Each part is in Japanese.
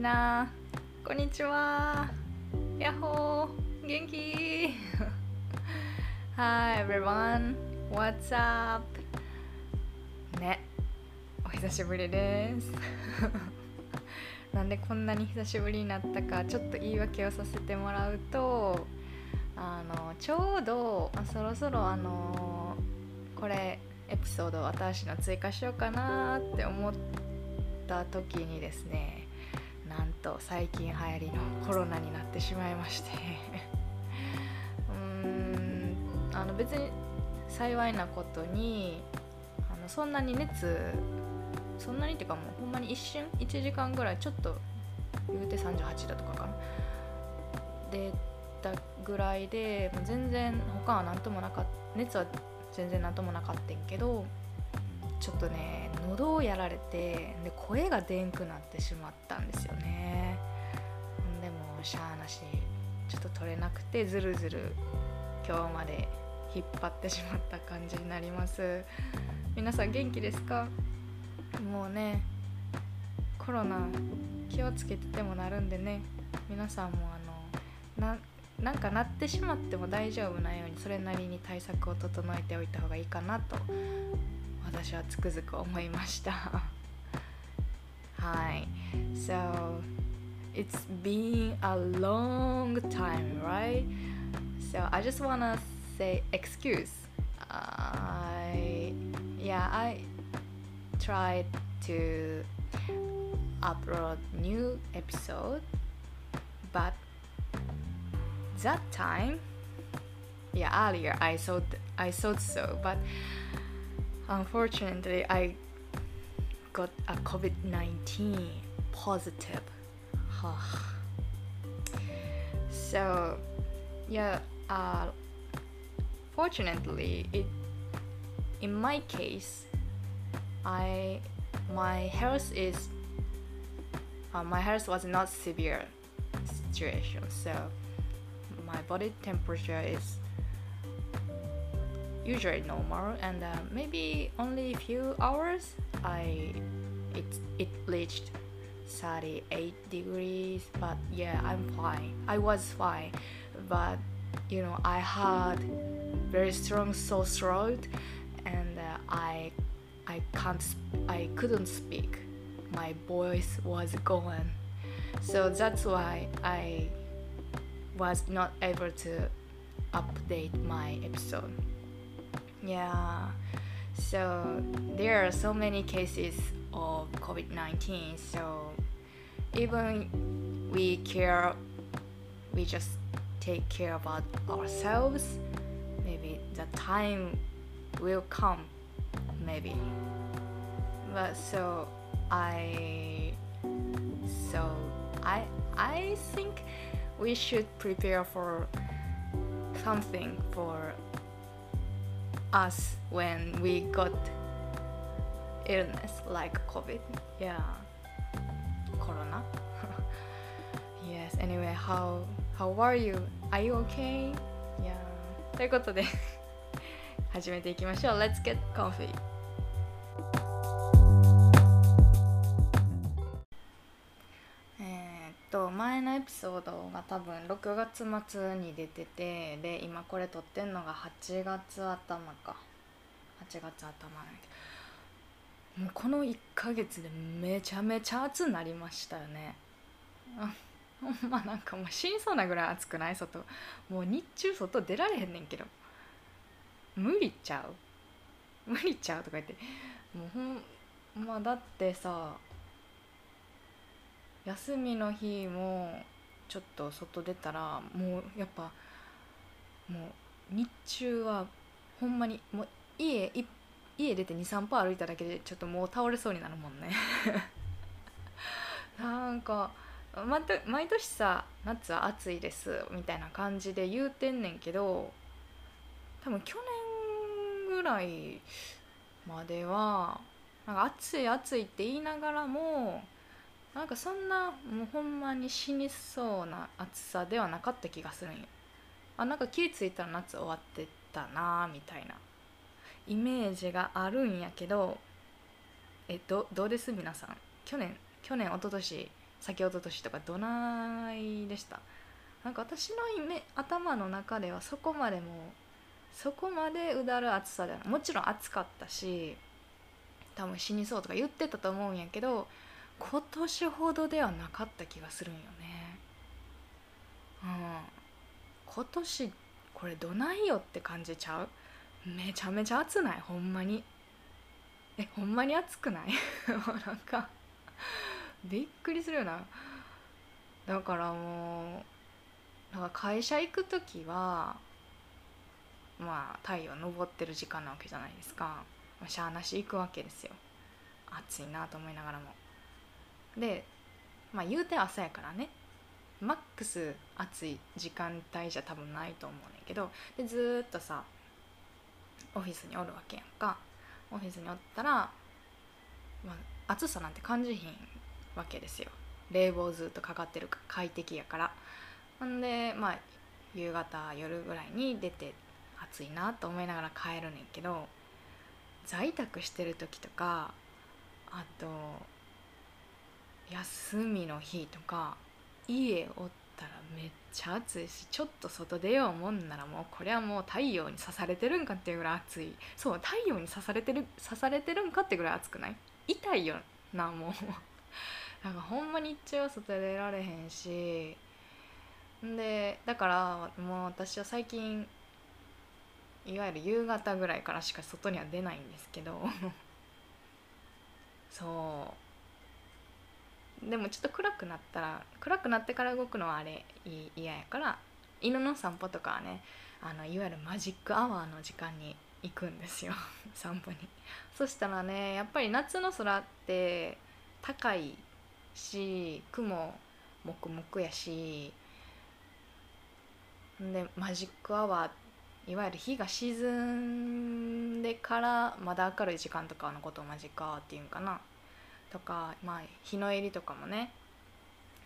な。こんにちは。やっほー。元気？Hi everyone. What's up? ね。お久しぶりです。なんでこんなに久しぶりになったかちょっと言い訳をさせてもらうとあのちょうどあそろそろあのこれエピソード私の追加しようかなって思った時にですねと最近流行りのコロナになってしまいまして。うーんあの別に幸いなことにあのそんなに熱そんなにっていうかもうほんまに一瞬1時間ぐらいちょっと言うて38度とかかな。出たぐらいでもう全然他は何ともなかった熱は全然何ともなかったんけどちょっとね喉をやられてで声がでんくなってしまったんですよね。でもしゃあなしちょっと取れなくてずるずる今日まで引っ張ってしまった感じになります。皆さん元気ですか？もうねコロナ気をつけててもなるんでね。皆さんもあのななんかなってしまっても大丈夫なようにそれなりに対策を整えておいた方がいいかなと私はつくづく思いましたはい So it's been a long time right so I just wanna say excuse I yeah I tried to upload new episode but that time yeah earlier i thought i thought so but unfortunately i got a covid-19 positive. So yeah uh, fortunately it in my case i my health is uh, my health was not severe situation so my body temperature is usually normal and uh, maybe only a few hours i it it reached 38 degrees but yeah i'm fine. I was fine but you know i had very strong sore throat and uh, i i can't i couldn't speak. My voice was gone. So that's why i was not able to update my episode. Yeah, so there are so many cases of COVID 19, so even we care, we just take care about ourselves. Maybe the time will come, maybe. But so I, so I, I think we should prepare for something for us when we got illness like covid yeah corona yes anyway how how are you are you okay yeah ということで始めていきましょう Let's get coffee のエピソードが多分6月末に出ててで今これ撮ってんのが8月頭か。8月頭なんだけど。もうこの1ヶ月でめちゃめちゃ暑なりましたよね。ほんまなんかもう死にそうなぐらい暑くない？外。もう日中外出られへんねんけど。無理ちゃう？無理ちゃうとか言って。もうほんまだってさ休みの日もちょっと外出たらもうやっぱもう日中はほんまにもう家家出て23歩歩いただけでちょっともう倒れそうになるもんね。なんか毎年さ夏は暑いですみたいな感じで言うてんねんけど多分去年ぐらいまではなんか暑い暑いって言いながらもなんかそんなもうほんまに死にそうな暑さではなかった気がするんよ。あなんか気ぃ付いたら夏終わってたなみたいな。イメージがあるんやけどえどどうです？皆さん。去年去年一昨年先ほど年とかどないでした？なんか私のイメ頭の中ではそこまでもそこまでうだる暑さではもちろん暑かったし多分死にそうとか言ってたと思うんやけど今年ほどではなかった気がするんよね。うん。今年これどないよって感じちゃう？めちゃめちゃ暑ない？ほんまに。えほんまに暑くない？なんかびっくりするよな。だからもうだか会社行く時はまあ太陽昇ってる時間なわけじゃないですか、まあ、しゃあなし行くわけですよ。暑いなと思いながらも。でまあ言うて朝やからね。マックス暑い時間帯じゃ多分ないと思うねんけどでずっとさオフィスにおるわけやんか。オフィスにおったら、まあ、暑さなんて感じひんわけですよ。冷房ずっとかかってるか快適やから。ほんでまあ夕方夜ぐらいに出て暑いなと思いながら帰るねんけど在宅してる時とかあと休みの日とか家おったらめっちゃ暑いしちょっと外出ようもんならもうこれはもう太陽に刺されてるんかっていうぐらい暑い。そう太陽に刺されてる刺されてるんかってぐらい暑くない？痛いよなもう。なんかほんま日中は外出られへんし。でだからもう私は最近いわゆる夕方ぐらいからしか外には出ないんですけど。そう。でもちょっと暗くなったら暗くなってから動くのはあれ嫌やから犬の散歩とかはねあのいわゆるマジックアワーの時間に行くんですよ。散歩に。そしたらねやっぱり夏の空って高いし雲もくもくやしでマジックアワーいわゆる日が沈んでからまだ明るい時間とかのことをマジックアワーっていうんかな。とかまあ日の入りとかもね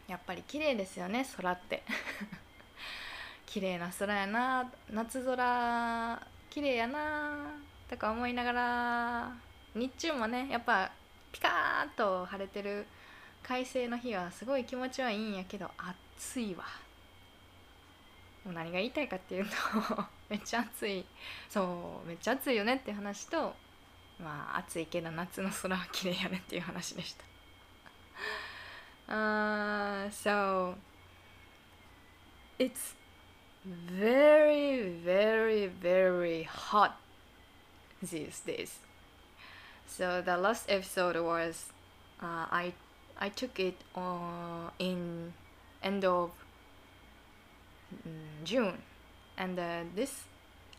やっぱり綺麗ですよね空って。綺麗な空やな夏空綺麗やなとか思いながら日中もねやっぱピカーッと晴れてる快晴の日はすごい気持ちはいいんやけど暑いわ。もう何が言いたいかっていうと めっちゃ暑い。そうめっちゃ暑いよねって話とまあ暑いけど夏の空は綺麗やねっていう話でした uh, so it's very very very hot these days so the last episode was uh, I I took it uh, in end of mm, June, and uh, this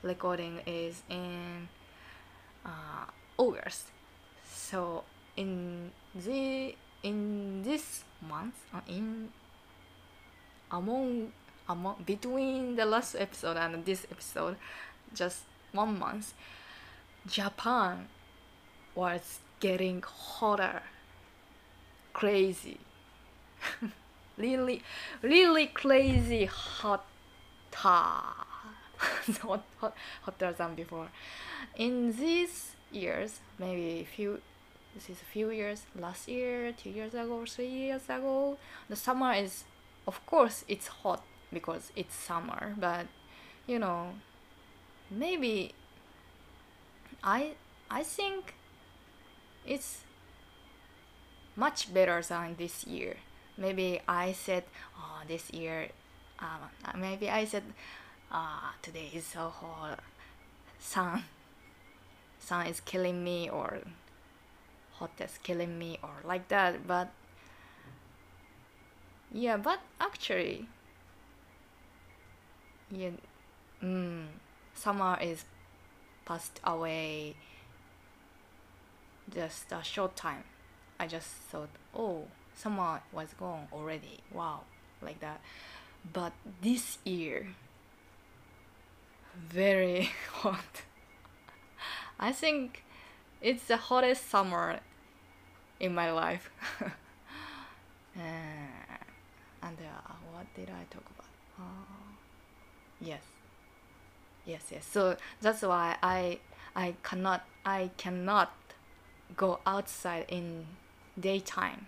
recording is in uh, August. So in the in this month, uh, in among among between the last episode and this episode, just one month, Japan was getting hotter. Crazy. Really really crazy hot hot, hot hotter than before. In these years maybe a few this is a few years last year two years ago three years ago the summer is of course it's hot because it's summer but you know maybe i i think it's much better than this year. Maybe I said, oh, this year, um, maybe I said, ah, uh, today is so hot. Sun, sun is killing me, or hot is killing me, or like that. But yeah, but actually, yeah, mm, summer is passed away just a short time I just thought, oh, summer was gone already. Wow, like that. But this year, very hot. I think it's the hottest summer in my life. uh, and uh, what did I talk about? Uh, yes, yes, yes. So that's why I I cannot I cannot go outside in daytime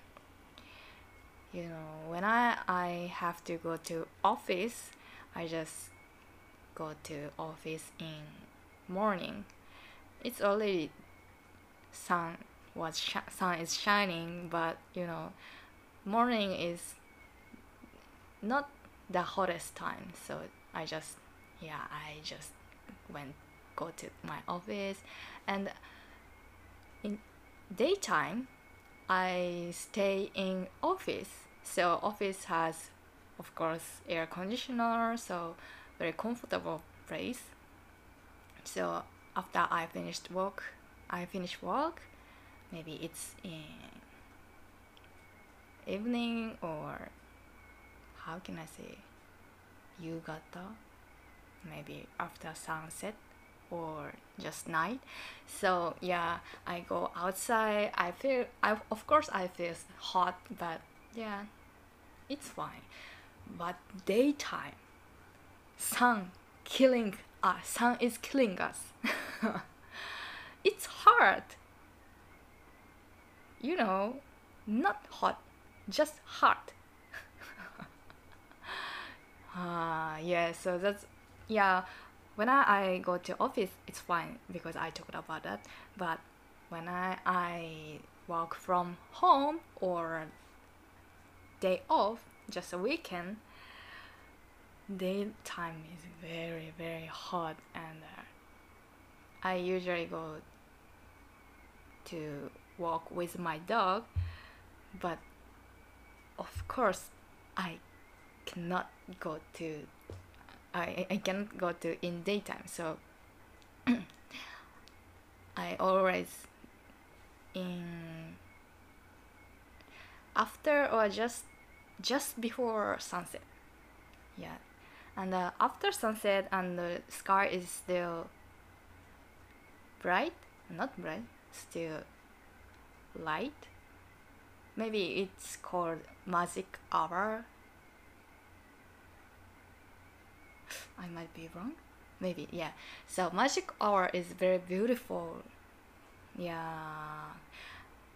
you know when I I have to go to office I just go to office in morning it's already sun was sun is shining but you know morning is not the hottest time so I just yeah I just went go to my office and in daytime I stay in office. So office has, of course, air conditioner, so very comfortable place. So after I finished work, I finish work. Maybe it's in evening or how can I say, yugata, maybe after sunset or just night so yeah i go outside i feel i of course i feel hot but yeah it's fine but daytime sun killing us sun is killing us it's hard. You know not hot just hot. Ah yeah so that's yeah when I, I go to office it's fine because I talked about that. But when I, I work from home or day off just a weekend daytime is very very hot and uh, I usually go to walk with my dog but of course I cannot go to I, I cannot go to in daytime so I always in after or just just before sunset. Yeah. And uh, after sunset and the sky is still bright not bright still light maybe it's called magic hour I might be wrong. Maybe, yeah. So magic hour is very beautiful. Yeah.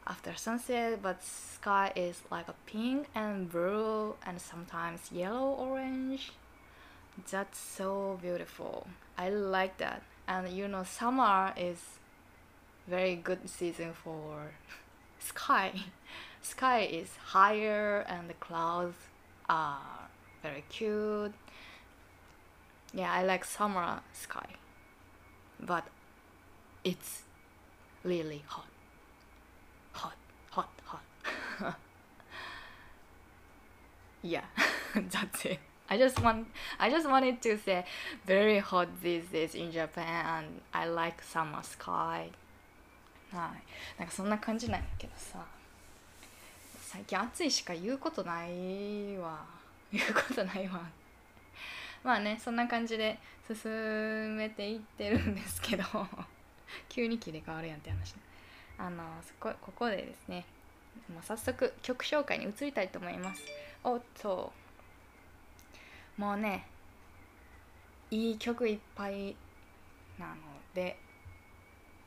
After sunset, but sky is like a pink and blue and sometimes yellow orange. That's so beautiful. I like that. And you know, summer is very good season for sky. sky is higher and the clouds are very cute yeah, I like summer sky, but it's really hot. Hot, hot, hot. yeah, that's it. I just want I just wanted to say very hot these days in Japan and I like summer sky. はい。なんかそんな感じなんやけどさ。最近暑いしか言うことないわ。言うことないわ。まあねそんな感じで進めていってるんですけど 急に切り替わるやんって話あのそこここでですねもう早速曲紹介に移りたいと思いますおっともうねいい曲いっぱいなので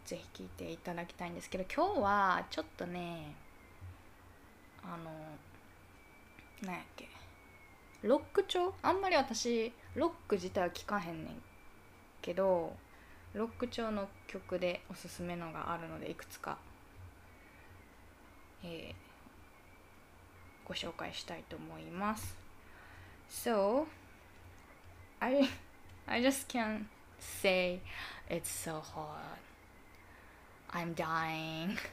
ぜひ聴いていただきたいんですけど今日はちょっとねあの何やっけロック調？あんまり私ロック自体は聴かへんねんけどロック調の曲でおすすめのがあるのでいくつか、えー、ご紹介したいと思います。So I I just can't say it's so hot. I'm dying.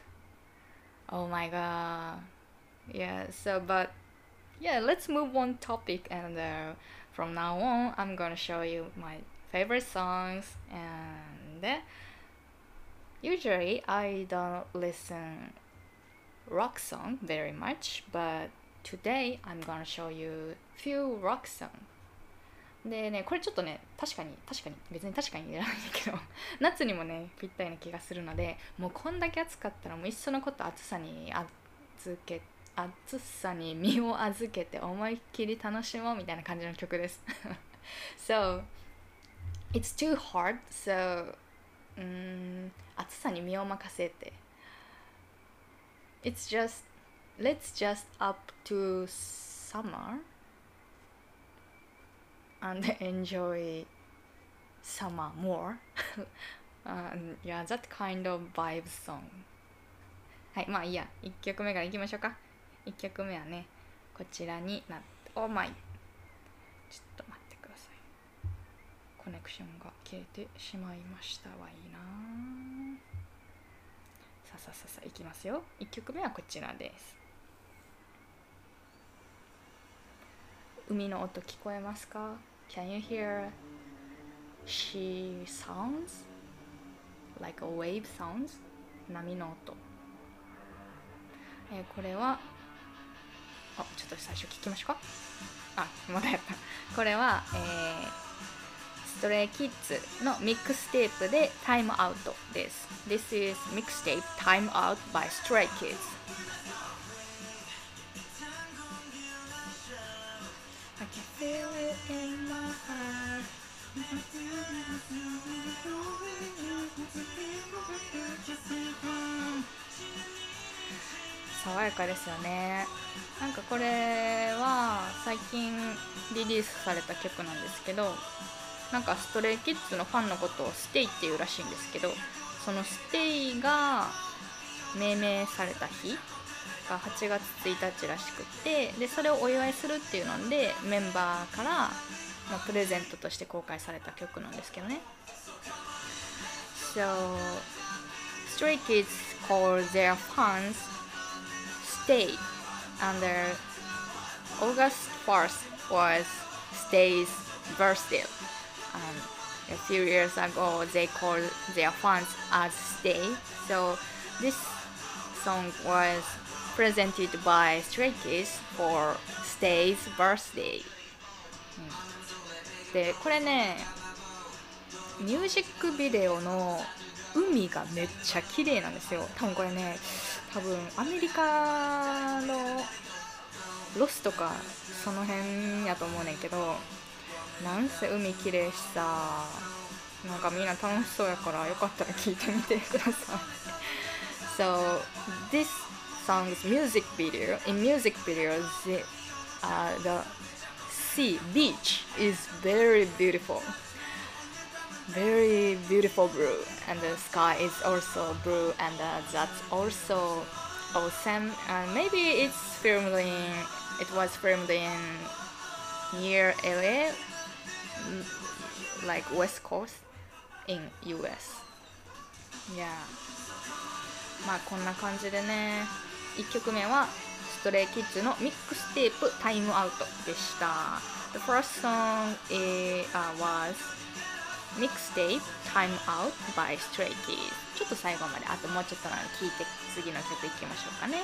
Oh my god. Yeah so but yeah let's move on topic and uh, from now on i'm gonna show you my favorite songs and uh, usually i don't listen rock song very much but today i'm gonna show you few rock song でねこれちょっとね確かに確かに別に確かにいらないんだけど 夏にもねぴったりな気がするのでもうこんだけ暑かったらもういっそのこと暑さに預け暑さに身を預けて思いっきり楽しもうみたいな感じの曲です。So it's too hard so うん暑さに身を任せて。It's just Let's just up to summer and enjoy summer more. Um, yeah that kind of vibe song. はいまあいいや1曲目からいきましょうか1曲目はねこちらになっておまいちょっと待ってくださいコネクションが切れてしまいましたはいいなささささいきますよ1曲目はこちらです海の音聞こえますか？Can you hear she sounds? Like a wave sounds? 波の音。えーこれはあちょっと最初聞きましょうか？あまだやった。これは、えーストレイキッズのミックステープでタイムアウトです。This is mixtape Time Out by Stray Kids I can feel it in my heart 爽やかですよね。なんかこれは最近リリースされた曲なんですけどなんかストレイキッズのファンのことをステイっていうらしいんですけどそのステイが命名された日が8月1日らしくってでそれをお祝いするっていうのでメンバーから、ま、プレゼントとして公開された曲なんですけどね So Stray Kids call their fans Stay under August 1st was Stay's birthday um, a few years ago they called their fans as Stay. So this song was presented by Stray Kids for Stay's birthday. うんでこれねミュージックビデオの海がめっちゃ綺麗なんですよ。多分これね多分アメリカのロスとかその辺やと思うねんけどなんせ海綺麗しさなんかみんな楽しそうやからよかったら聞いてみてください。So this song's music video in music videos the, uh, the sea beach is very beautiful very beautiful blue and the sky is also blue and uh, that's also awesome and maybe it's filmed in it was filmed in near LA mm, like west coast in US yeah まあこんな感じでね 1曲目はストレイキッズのミックステープタイムアウトでした。The first song eh, uh, was Mixtape Time Out by Stray Kids. ちょっと最後まであともうちょっとなので聞いて次の曲いきましょうかね。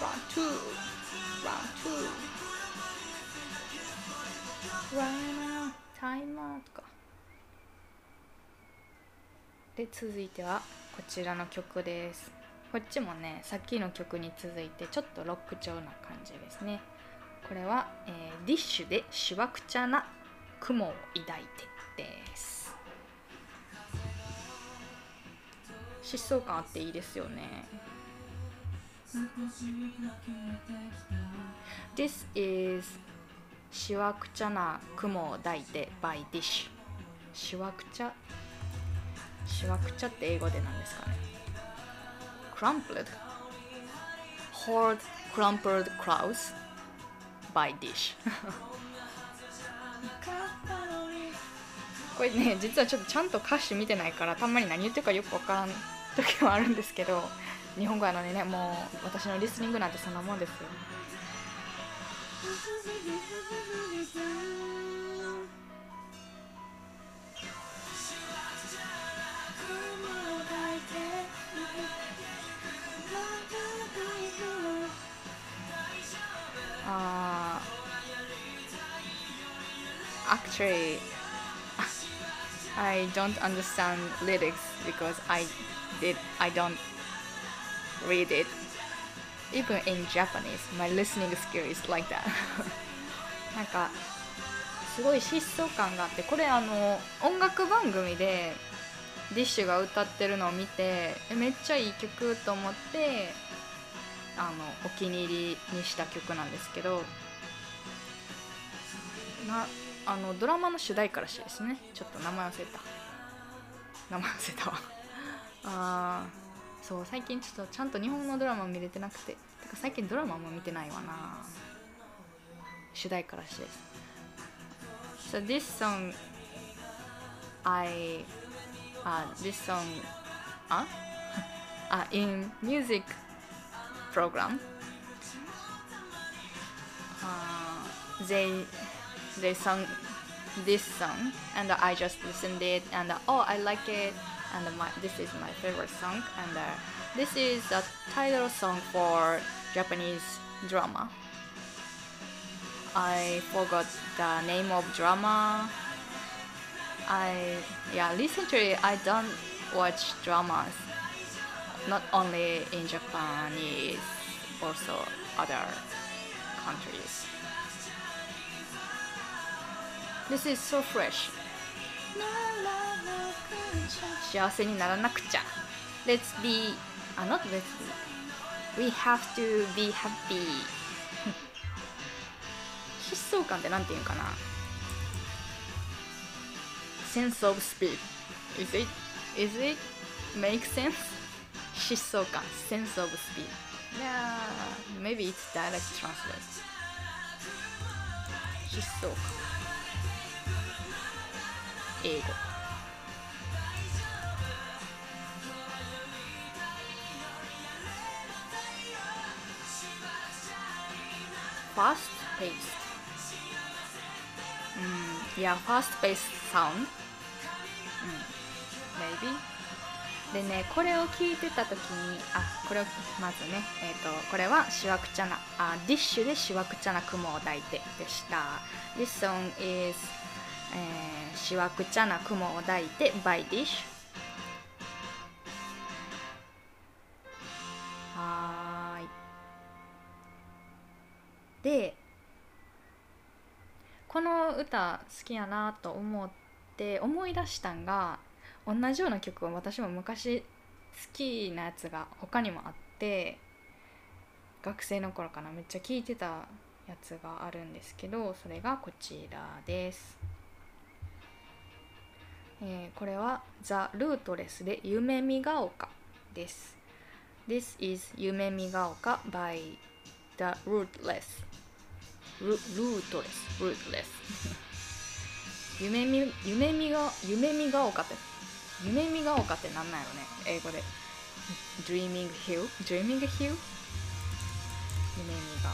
Round 2 Round 2 Right now Time Out か。で続いてはこちらの曲です。こっちもねさっきの曲に続いてちょっとロック調な感じですね。これは、えーディッシュでしわくちゃな雲を抱いてです。疾走感あっていいですよね。This is しわくちゃな雲を抱いて by Dish しわくちゃしわくちゃって英語で何ですかね？Crumpled. Hard crumpled clouds by Dish. これね実はちょっとちゃんと歌詞見てないからたまに何言ってるかよくわからん時はあるんですけど 日本語やのにねもう私のリスニングなんてそんなもんですよ。Actually I don't understand lyrics because I did I don't read it even in Japanese my listening skill is like that なんかすごい疾走感があってこれあの音楽番組でディッシュが歌ってるのを見てめっちゃいい曲と思ってあのお気に入りにした曲なんですけどなあのドラマの主題歌らしいですね。ちょっと名前忘れた。名前忘れたわ。あそう最近ちょっとちゃんと日本のドラマ見れてなくて。てか最近ドラマも見てないわな。主題歌らしいです。So this song I uh, this song uh, uh, in music program uh, they they sung this song and I just listened it and oh I like it and my, this is my favorite song and uh, this is a title song for Japanese drama. I forgot the name of drama. I yeah recently I don't watch dramas not only in Japanese also other countries This is so fresh 幸せにならなくちゃ Let's be あ not let's be We have to be happy 疾走感ってなんていうんかな Sense of speed Is it, is it make sense? 疾走感 Sense of speed Yeah, maybe it's direct translate 疾走感 英語。Fast paced うん。いや fast paced sound うん。maybe でねこれを聞いてた時にあこれをまずねえっ、とこれはしわくちゃなあディッシュでしわくちゃな雲を抱いてでした。This song is えーしわくちゃな雲を抱いて by Dish はい。でこの歌好きやなと思って思い出したんが同じような曲を私も昔好きなやつが他にもあって学生の頃かなめっちゃ聴いてたやつがあるんですけどそれがこちらです、えーこれは「ザ・ルートレス」で「夢見が丘」です。This is 夢見が丘 by The Rootless. ルルートレスルートレス夢見夢見が夢見が丘って夢見が丘ってなんなんやろね英語で。Dreaming Hill? Dreaming Hill? 夢見が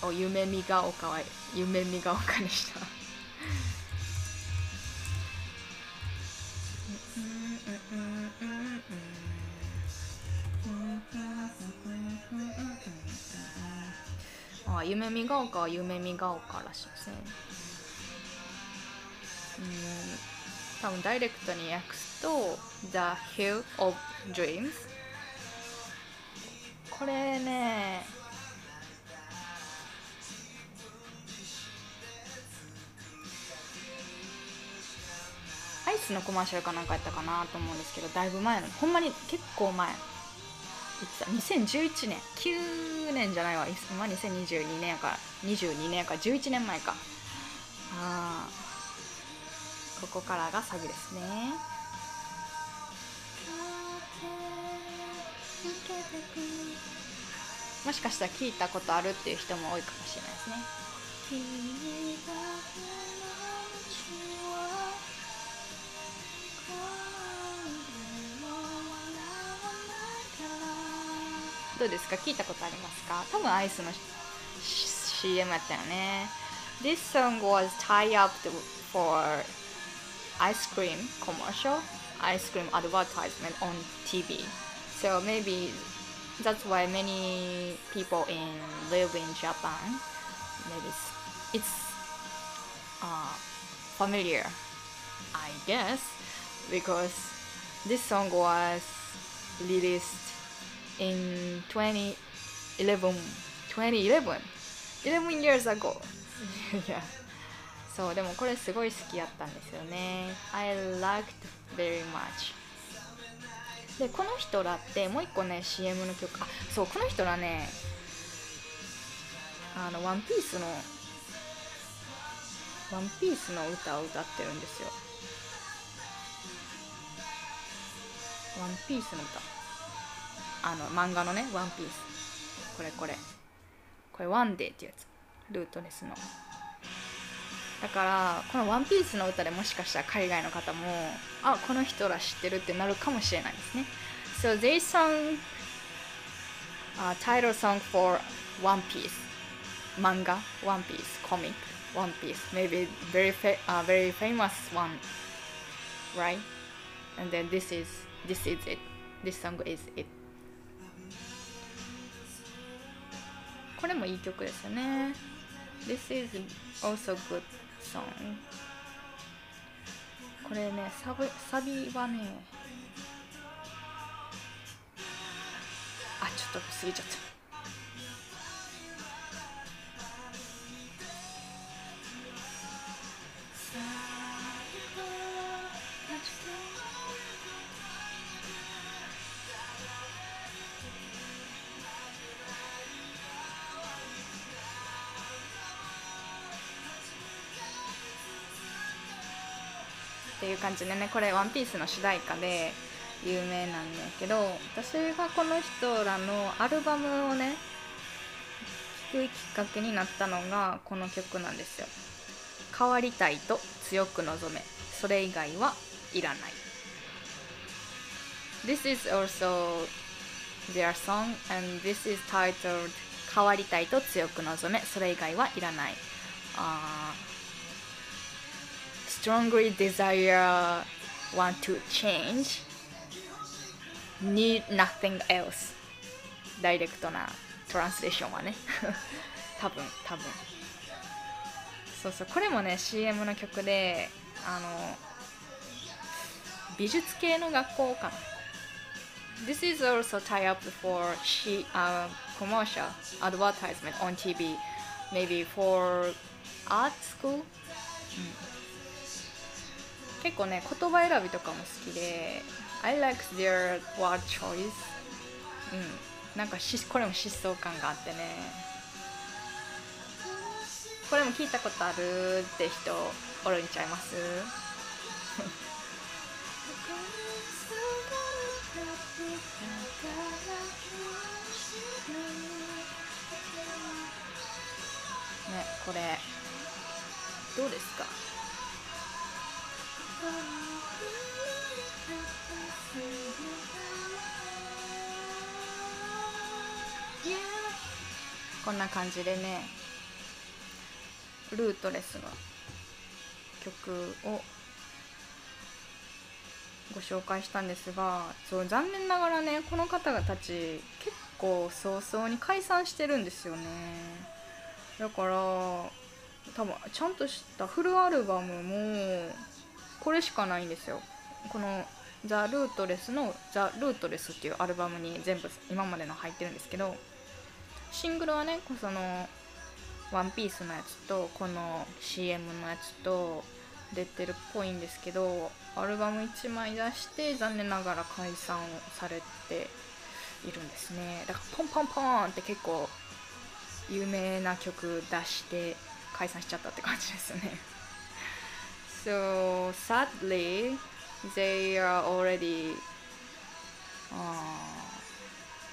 丘お夢見が丘は夢見が丘にした。あ夢見が丘は夢見が丘らしいですね。うん。多分ダイレクトに訳すと The Hill of Dreams これねアイスのコマーシャルかなんかやったかなと思うんですけどだいぶ前のほんまに結構前。2011年9年じゃないわ。今2022年やから。22年やから11年前か。あここからがサビですね。もしかしたら聞いたことあるっていう人も多いかもしれないですね。どうですか聞いたことありますか多分アイスの CM やったよね This song was tied up for ice cream commercial ice cream advertisement on TV so maybe that's why many people in live in Japan maybe it's, it's uh, familiar I guess because this song was released in 2011 2011 11 years ago. いやそうでもこれすごい好きやったんですよね。I liked very much. でこの人らってもう一個ね CM の曲。あそうこの人らねあのワンピースのワンピースの歌を歌ってるんですよ。ワンピースの歌あの漫画のねワンピースこれこれこれワンデーってやつルートレスのだからこの「ワンピースの歌でもしかしたら海外の方もあこの人ら知ってるってなるかもしれないですね So they sung a title song for One Piece 漫画 One Piece comic One Piece maybe very fa uh, very famous one right and then this is this is it this song is it これもいい曲ですよね。This is also good song これねサビサビはねあちょっと過ぎちゃった。感じでねこれ「ワンピースの主題歌で有名なんだけど私がこの人らのアルバムをね聴くきっかけになったのがこの曲なんですよ。変わりたいと強く望め。それ以外はいらない。This is also their song and this is titled 変わりたいと強く望め。それ以外はいらない、uh, strongly desire want to change need nothing else ダイレクトなトランスレーションはね多分多分そうそうこれもね CM の曲であの美術系の学校かな This is also tie up for she, uh, commercial advertisement on TV maybe for art school、うん結構ね言葉選びとかも好きで I like their word choice うん。なんかしこれも疾走感があってね。これも聞いたことあるって人おるんちゃいます？ねこれ。どうですか？こんな感じでねルートレスの曲をご紹介したんですがそう残念ながらねこの方たち結構早々に解散してるんですよね。だから多分ちゃんとしたフルアルバムもこれしかないんですよ。この「ザ・ルートレス」の「ザ・ルートレス」っていうアルバムに全部今までの入ってるんですけどシングルはねその「ワンピースのやつとこの CM のやつと出てるっぽいんですけどアルバム1枚出して残念ながら解散をされているんですね。だからポンポンポンって結構有名な曲出して解散しちゃったって感じですよね。So sadly they are already、uh,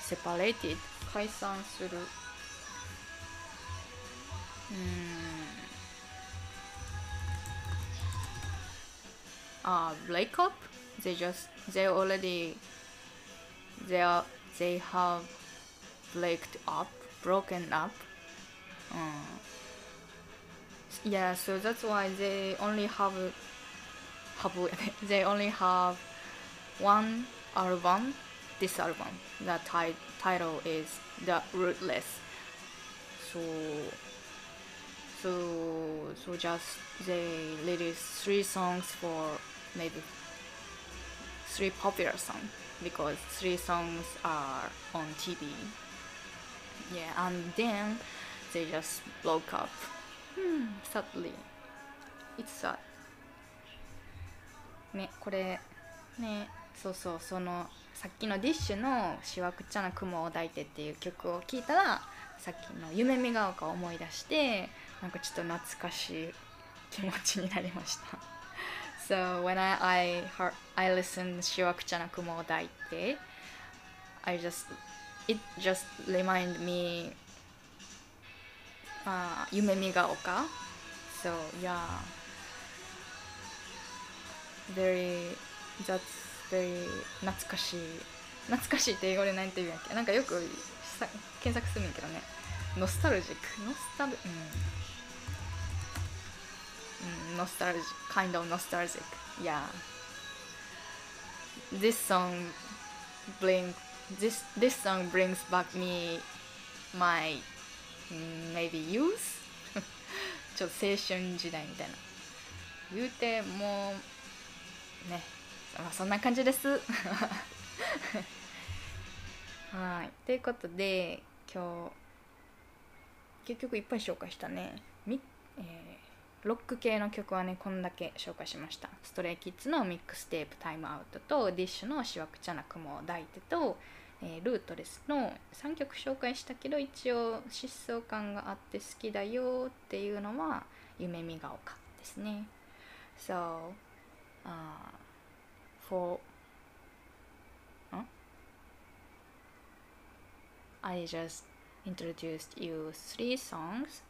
separated 解散するうんあ、uh, break up they just they already they are they have breaked up broken up um, yeah so that's why they only have have they only have one album this album. The ti- title is the rootless. So so so just they released three songs for maybe three popular songs because three songs are on TV yeah and then they just broke up sadly it's sad. ねこれねそうそうそのさっきのディッシュの「しわくちゃな雲を抱いて」っていう曲を聴いたらさっきの「夢見が丘」を思い出してなんかちょっと懐かしい気持ちになりました。So when I, I, I listened しわくちゃな雲を抱いて I just it just remind me あ夢見が丘 So yeah very that's very 懐かしい懐かしいって英語で何て言うんやっけなんかよくさ検索するんやけどねノスタルジックノスタルうん、うん、ノスタルジック kind of nostalgic yeah this song bring this this song brings back me my maybe youth ちょっと青春時代みたいな。言うてもうねまあそんな感じです。はい。ということで今日結局いっぱい紹介したね。み、えー、ロック系の曲はねこんだけ紹介しました。ストレイキッズのミックステープタイムアウトとディッシュのしわくちゃな雲を抱いてとえー、ルートレスの3曲紹介したけど一応疾走感があって好きだよっていうのは夢見が丘ですね So、uh, for I just introduced you three songs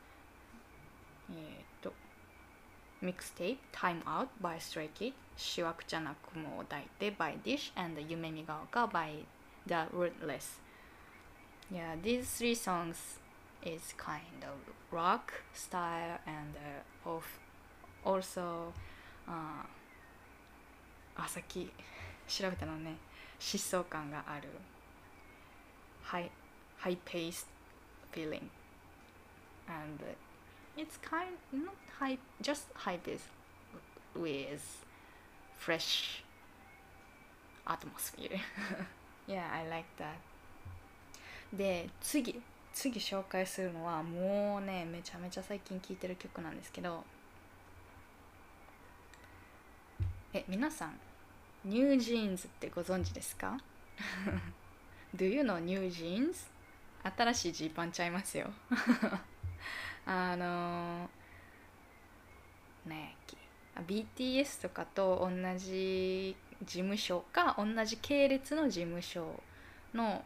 えっと Mixtape Time Out by Stray Kids しわくちゃな雲を抱いて by Dish and 夢見が丘 by the rootless. Yeah, these three songs is kind of rock style and uh, of also ああさっき調べたのね疾走感がある high high paced feeling and it's kind not high just high pace with fresh atmosphere Yeah, I like that. で、次、次紹介するのはもうね、めちゃめちゃ最近聴いてる曲なんですけど、え、皆さん、ニュージーンズってご存知ですか ?Do you know new jeans? 新しいジーパンちゃいますよ。あのー、ね BTS とかと同じ事務所か同じ系列の事務所の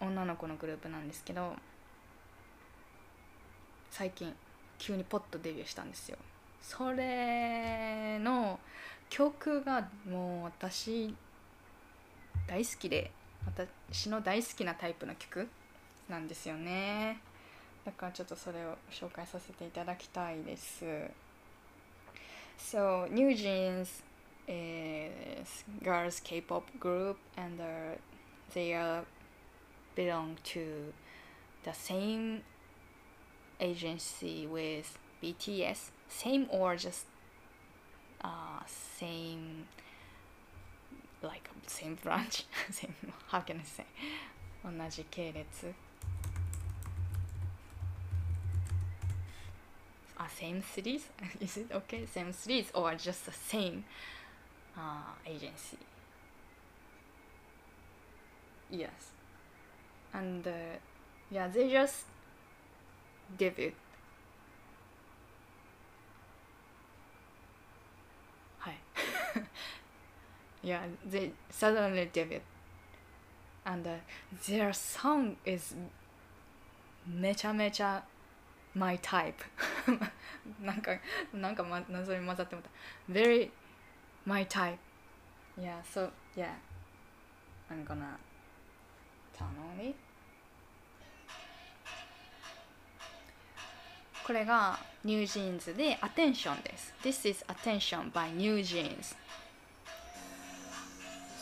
女の子のグループなんですけど最近急にポッとデビューしたんですよ。それの曲がもう私大好きで私の大好きなタイプの曲なんですよね。だからちょっとそれを紹介させていただきたいです。So, New Jeans is girls K-pop group and uh, they uh, belong to the same agency with BTS. Same or just uh, same like same branch. same how can I say? 同じ系列 uh, same cities is it okay same cities or just the same uh, agency yes and uh, yeah they just debut はい yeah they suddenly debut and uh, their song is めちゃめちゃ my type なんかなんか、ま、謎に混ざってもた very my type. Yeah so yeah. I'm gonna turn on it これがニュージーンズで Attention です。This is Attention by New Jeans.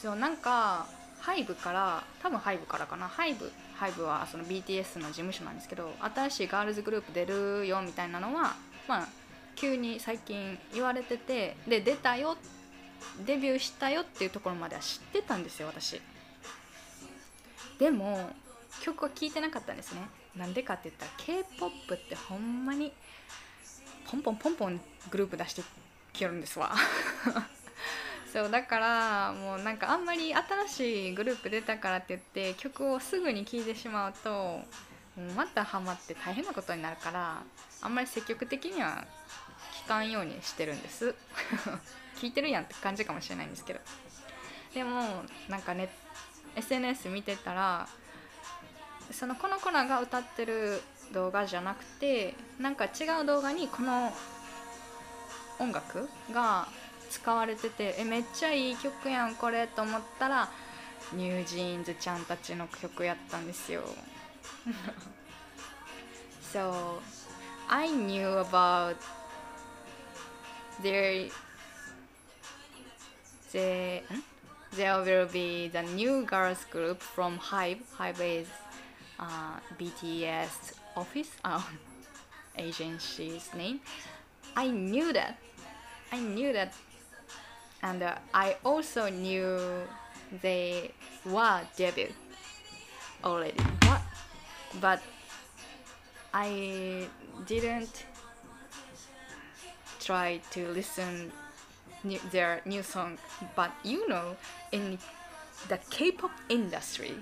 そうなんかハイブから多分ハイブからかな。ハイブハイブはその BTS の事務所なんですけど新しいガールズグループ出るよみたいなのはまあ急に最近言われててで出たよデビューしたよっていうところまでは知ってたんですよ私。でも曲は聴いてなかったんですね。なんでかって言ったら k p o p ってほんまにポンポンポンポングループ出してきよるんですわ。そうだからもうなんかあんまり新しいグループ出たからって言って曲をすぐに聴いてしまうとうまたハマって大変なことになるからあんまり積極的には聴かんようにしてるんです。聞いてるやんって感じかもしれないんですけど。でもなんかね SNS 見てたらそのこの子らが歌ってる動画じゃなくてなんか違う動画にこの音楽が使われててえめっちゃいい曲やんこれと思ったらニュージーンズちゃんたちの曲やったんですよ。So I knew about there the there will be the new girls group from Hive. Hive is uh, BTS office. Uh, agency's name. I knew that. I knew that. And uh, I also knew they were debut already. But but I didn't try to listen new, their new song but you know in the K-pop industry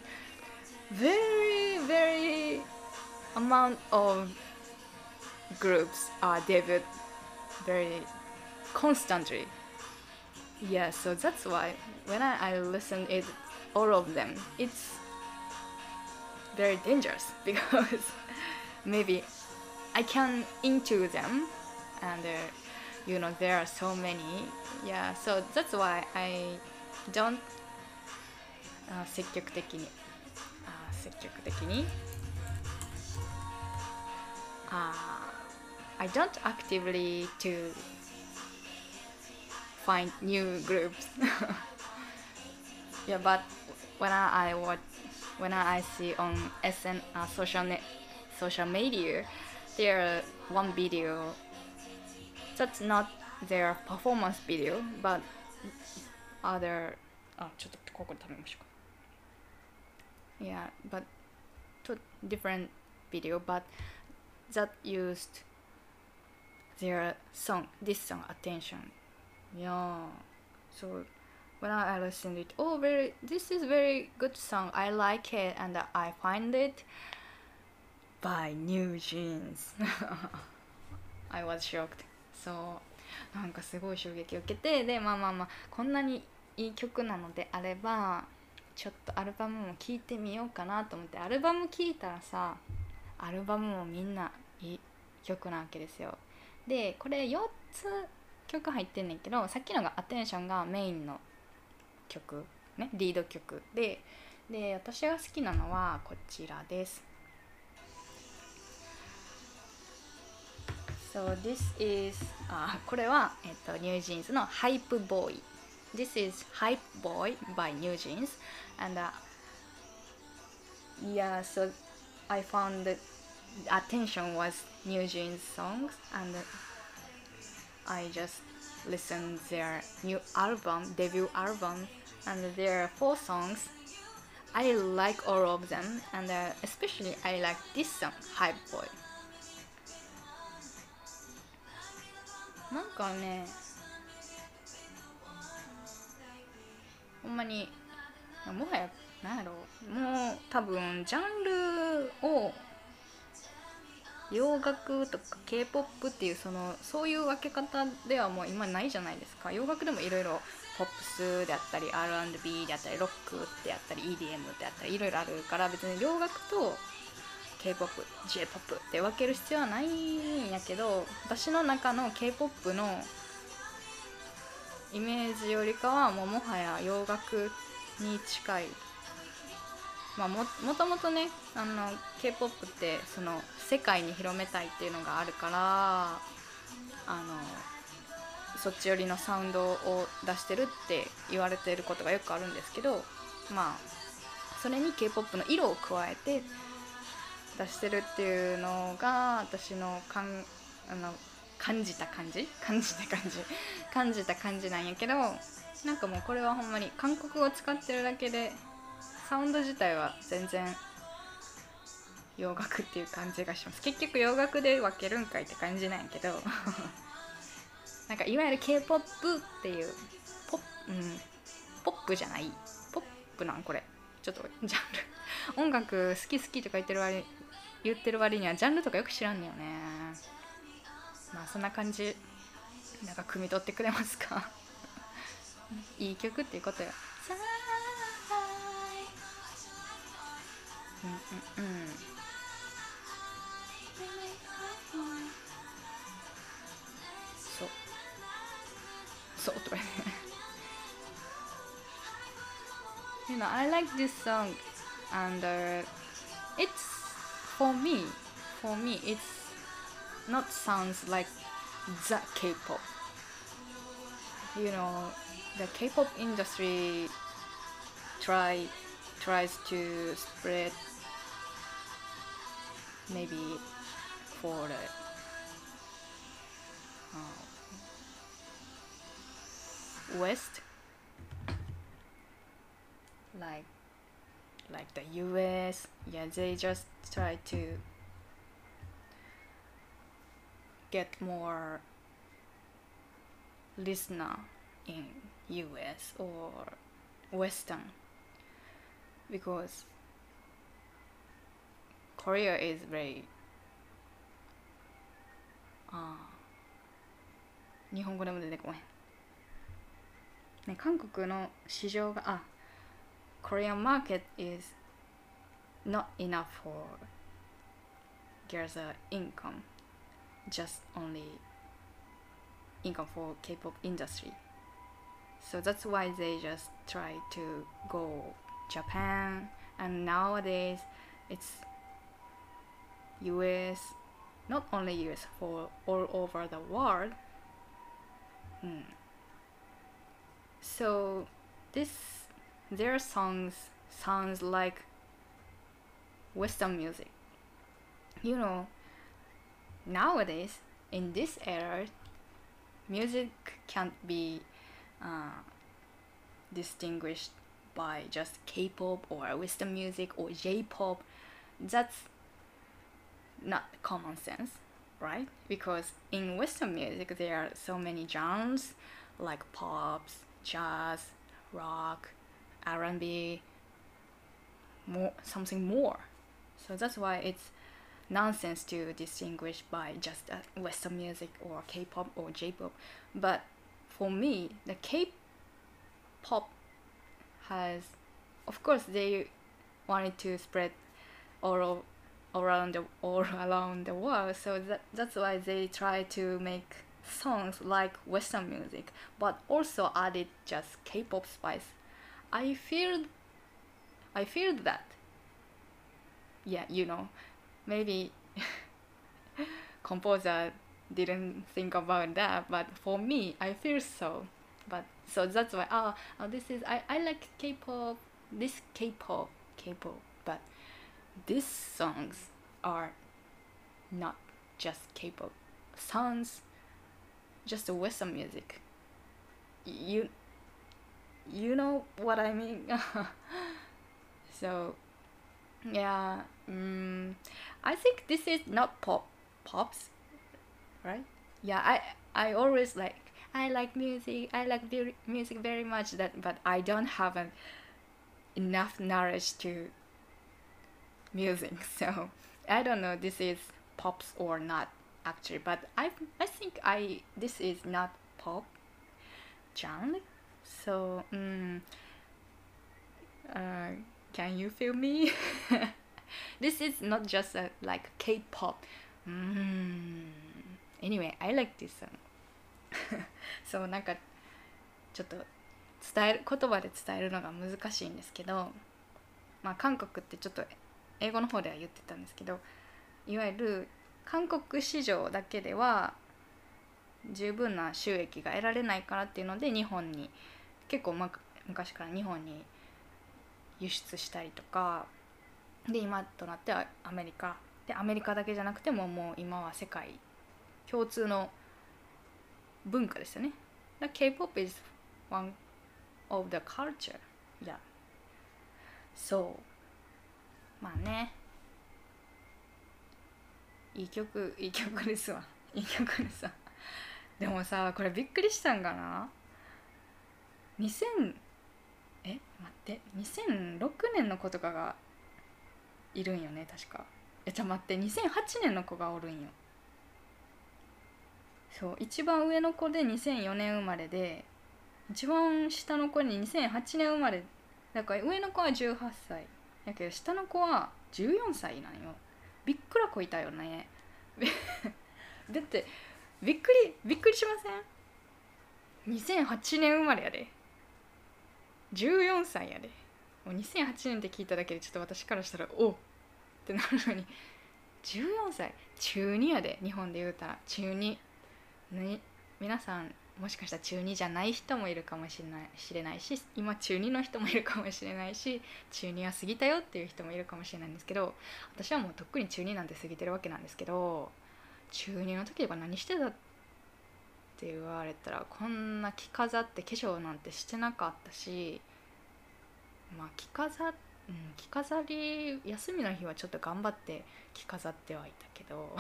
very very amount of groups are debut very constantly. Yeah so that's why when I, I listen it all of them it's very dangerous because maybe I can into them and uh, you know there are so many yeah so that's why I don't あ積極的にあ積極的にあ I don't actively to find new groups yeah but when I, I watch when I see on SN uh, social net social media there one video that's not their performance video but other あちょっとここで食べましょうか yeah but to different video but that used their song this song attention yeah so when I listened it oh very this is very good song I like it and I find it by New Jeans I was shocked そう。なんかすごい衝撃を受けてでまあまあまあこんなにいい曲なのであればちょっとアルバムも聴いてみようかなと思ってアルバム聴いたらさアルバムもみんないい曲なわけですよ。でこれ4つ曲入ってんねんけどさっきのが「Attention」がメインの曲ねリード曲でで私が好きなのはこちらです。So this is あこれは、えっと、ニュージーンズの「ハイプボーイ」This is Hype Boy by New Jeans and uh, yeah so I found that attention was New Jeans songs and I just listened their new album debut album and there are four songs I like all of them and uh, especially I like this song Hype Boy なんかねほんまにもはやなんやろもう多分ジャンルを洋楽とか k p o p っていうそのそういう分け方ではもう今ないじゃないですか。洋楽でもいろいろポップスであったり R&B であったりロックであったり EDM であったりいろいろあるから別に洋楽と k p o p j p o p って分ける必要はないんやけど私の中の k p o p のイメージよりかはもうもはや洋楽に近い。まあももともとねあの k p o p ってその世界に広めたいっていうのがあるからあのそっち寄りのサウンドを出してるって言われてることがよくあるんですけどまあそれに k p o p の色を加えて出してるっていうのが私のかんあの感じた感じ？感じた感じ？感じた感じなんやけどなんかもうこれはほんまに韓国語使ってるだけでサウンド自体は全然洋楽っていう感じがします。結局洋楽で分けるんかいって感じなんやけど なんかいわゆる k p o p っていうポうんポップじゃない？ポップなんこれ。ちょっとジャンル。音楽好き好きとか言ってる割言ってる割にはジャンルとかよく知らんねよね。まあそんな感じ。なんか汲み取ってくれますか？いい曲っていうことようんうんうん。そう。そうとかね。You know, I like this song and uh, it's for me, for me, it's not sounds like the K-pop. You know, the K-pop industry try tries to spread maybe for the uh, west like like the US yeah they just try to get more listener in US or western because Korea is very ああ日本語でも出てこないね韓国の市場があ Korean market is not enough for girls' income just only income for K-pop industry so that's why they just try to go Japan and nowadays it's US not only US for all over the world Hmm. so this their songs sounds like western music. You know nowadays in this era music can't be uh, distinguished by just k-pop or western music or j-pop. That's not common sense right? Because in western music there are so many genres like pops jazz rock r&b more something more. So that's why it's nonsense to distinguish by just uh, western music or k-pop or j-pop. But for me the k-pop has of course they wanted to spread all around the all around the world. So that, that's why they try to make songs like western music but also added just k-pop spice i feared i feel that. Yeah you know maybe composer didn't think about that but for me i feel so. But so that's why oh, oh this is I, I like k-pop this k-pop k-pop but these songs are not just k-pop sounds just western music. You you know what i mean? So yeah mm, i think this is not pop pops right? Yeah i i always like i like music i like very, music very much that but i don't have an, enough knowledge to music so i don't know this is pops or not actually but i i think i this is not pop genre so mm, uh, can you feel me? This is not just a like k-pop. Mm. anyway i like this song. そうなんかちょっと伝える言葉で伝えるのが難しいんですけどまあ韓国ってちょっと英語の方では言ってたんですけどいわゆる韓国市場だけでは十分な収益が得られないからっていうので日本に結構、ま、昔から日本に輸出したりとかで今となってはアメリカでアメリカだけじゃなくてももう今は世界共通の文化ですよね。K-POP is one of the culture. Yeah. そうまあねいい曲いい曲ですわいい曲ですわでもさこれびっくりしたんかな？2000え待って2006年の子とかがいるんよね確か。えじゃ待って2008年の子がおるんよ。そう一番上の子で2004年生まれで一番下の子に2008年生まれだから上の子は18歳。やけど下の子は14歳なんよ。びっくらこいたよね。だってびっくりびっくりしません？2008年生まれやで。14歳やで。もう2008年って聞いただけでちょっと私からしたらおってなるのに14歳中2やで日本で言うたら。中2に皆さんもしかしたら中2じゃない人もいるかもしれない知れないし今中2の人もいるかもしれないし中2は過ぎたよっていう人もいるかもしれないんですけど私はもうとっくに中2なんて過ぎてるわけなんですけど中2の時とか何してたって言われたらこんな着飾って化粧なんてしてなかったしまあ着飾うん、着飾り休みの日はちょっと頑張って着飾ってはいたけど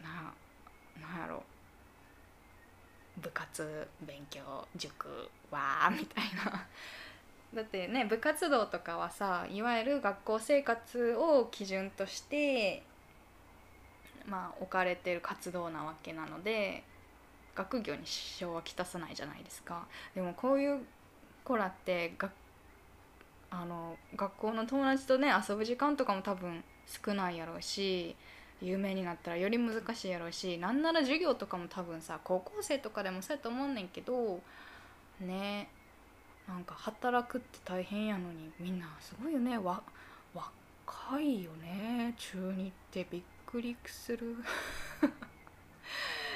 ななんやろ。部活勉強塾わーみたいな。だってね部活動とかはさいわゆる学校生活を基準としてまあ置かれてる活動なわけなので学業に支障はきたさないじゃないですか。でもこういう子らってがあの学校の友達とね遊ぶ時間とかも多分少ないやろうし有名になったらより難しいやろうしなんなら授業とかも多分さ高校生とかでもそうやと思うねんけどねなんか働くって大変やのにみんなすごいよね。わ若いよね。中2ってびっくりする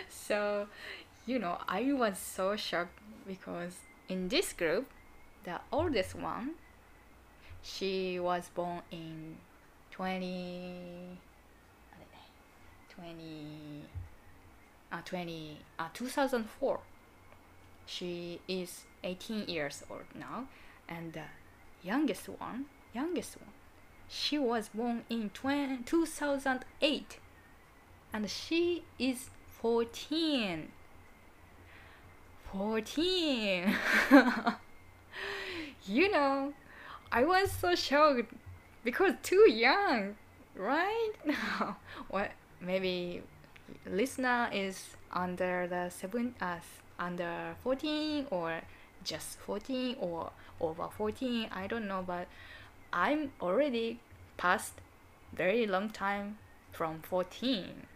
so you know I was so shocked because in this group the oldest one she was born in 20 20 uh, 20 uh, 2004 she is 18 years old now and the youngest one youngest one she was born in 20, 2008 and she is 14 14 you know i was so shocked because too young right? Now what maybe listener is under the seven uh, under 14 or just 14 or over 14 i don't know but i'm already past very long time from 14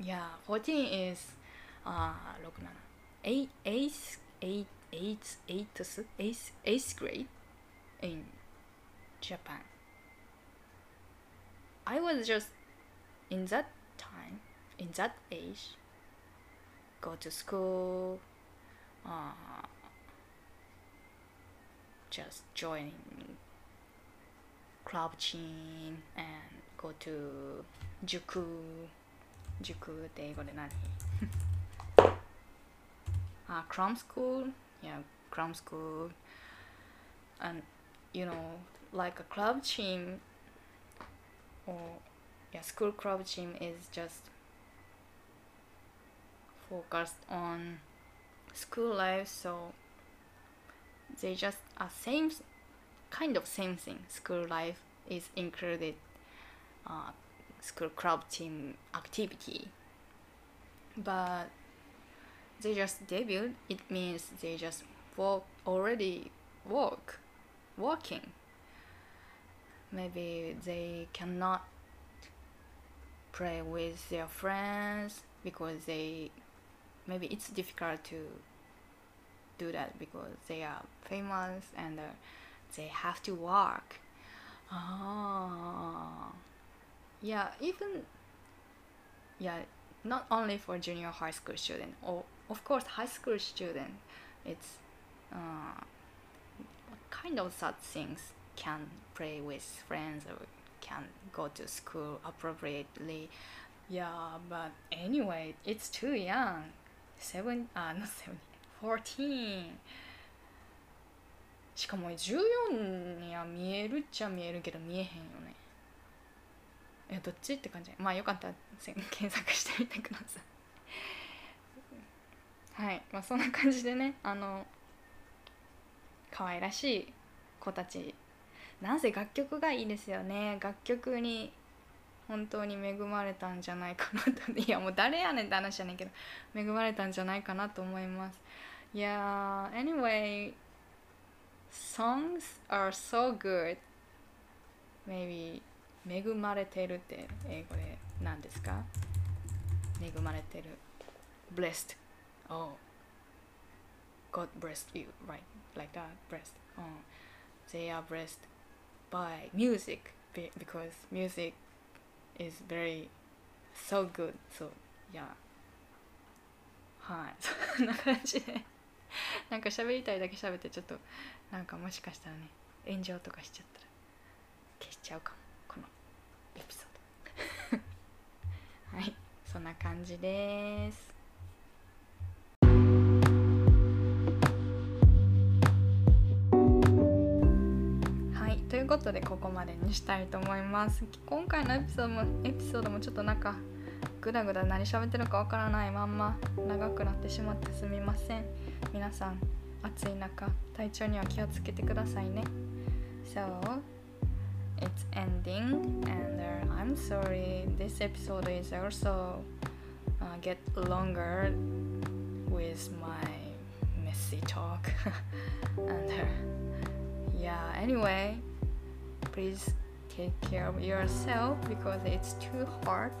yeah 14 is uh 8 8 8 8 8 8 8th grade in japan. I was just in that time, in that age, go to school, uh, just join club team and go to 塾塾って英語で何 uh, cram school yeah cram school and you know like a club team or yeah school club team is just focused on school life so they just are same kind of same thing school life is included uh, school club team activity but they just debut it means they just work already walk walking. maybe they cannot play with their friends because they maybe it's difficult to do that because they are famous and uh, they have to work ah yeah even yeah not only for junior high school student or of course high school student it's uh, kind of such things can play with friends or can go to school appropriately. Yeah, but anyway, it's too young. Seven, uh, not seven, fourteen. しかも14には見えるっちゃ見えるけど見えへんよね。いや、どっちって感じ。まあよかったら検索してみてください。はいまあそんな感じでねあの可愛らしい子たちなぜ楽曲がいいですよね楽曲に本当に恵まれたんじゃないかなと いやもう誰やねんって話じゃないけど恵まれたんじゃないかなと思いますいや anyway songs are so good maybe 恵まれてるって英語で何ですか恵まれてる blessed oh God blessed you right like that blessed oh, they are blessed by music because music is very so good so yeah はいそんな感じでなんか喋りたいだけ喋ってちょっと なんかもしかしたらね炎上とかしちゃったら消しちゃうかもこのエピソード。はいそんな感じです。はいということでここまでにしたいと思います。今回のエピソードもエピソードもちょっとなんかグダグダ何喋ってるかわからないまんま長くなってしまってすみません。皆さん暑い中体調には気をつけてくださいね So it's ending and uh, I'm sorry this episode is also uh, get longer with my messy talk and uh, yeah anyway please take care of yourself because it's too hard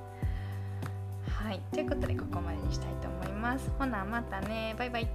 はいということでここまでにしたいと思いますほなまたねバイバイ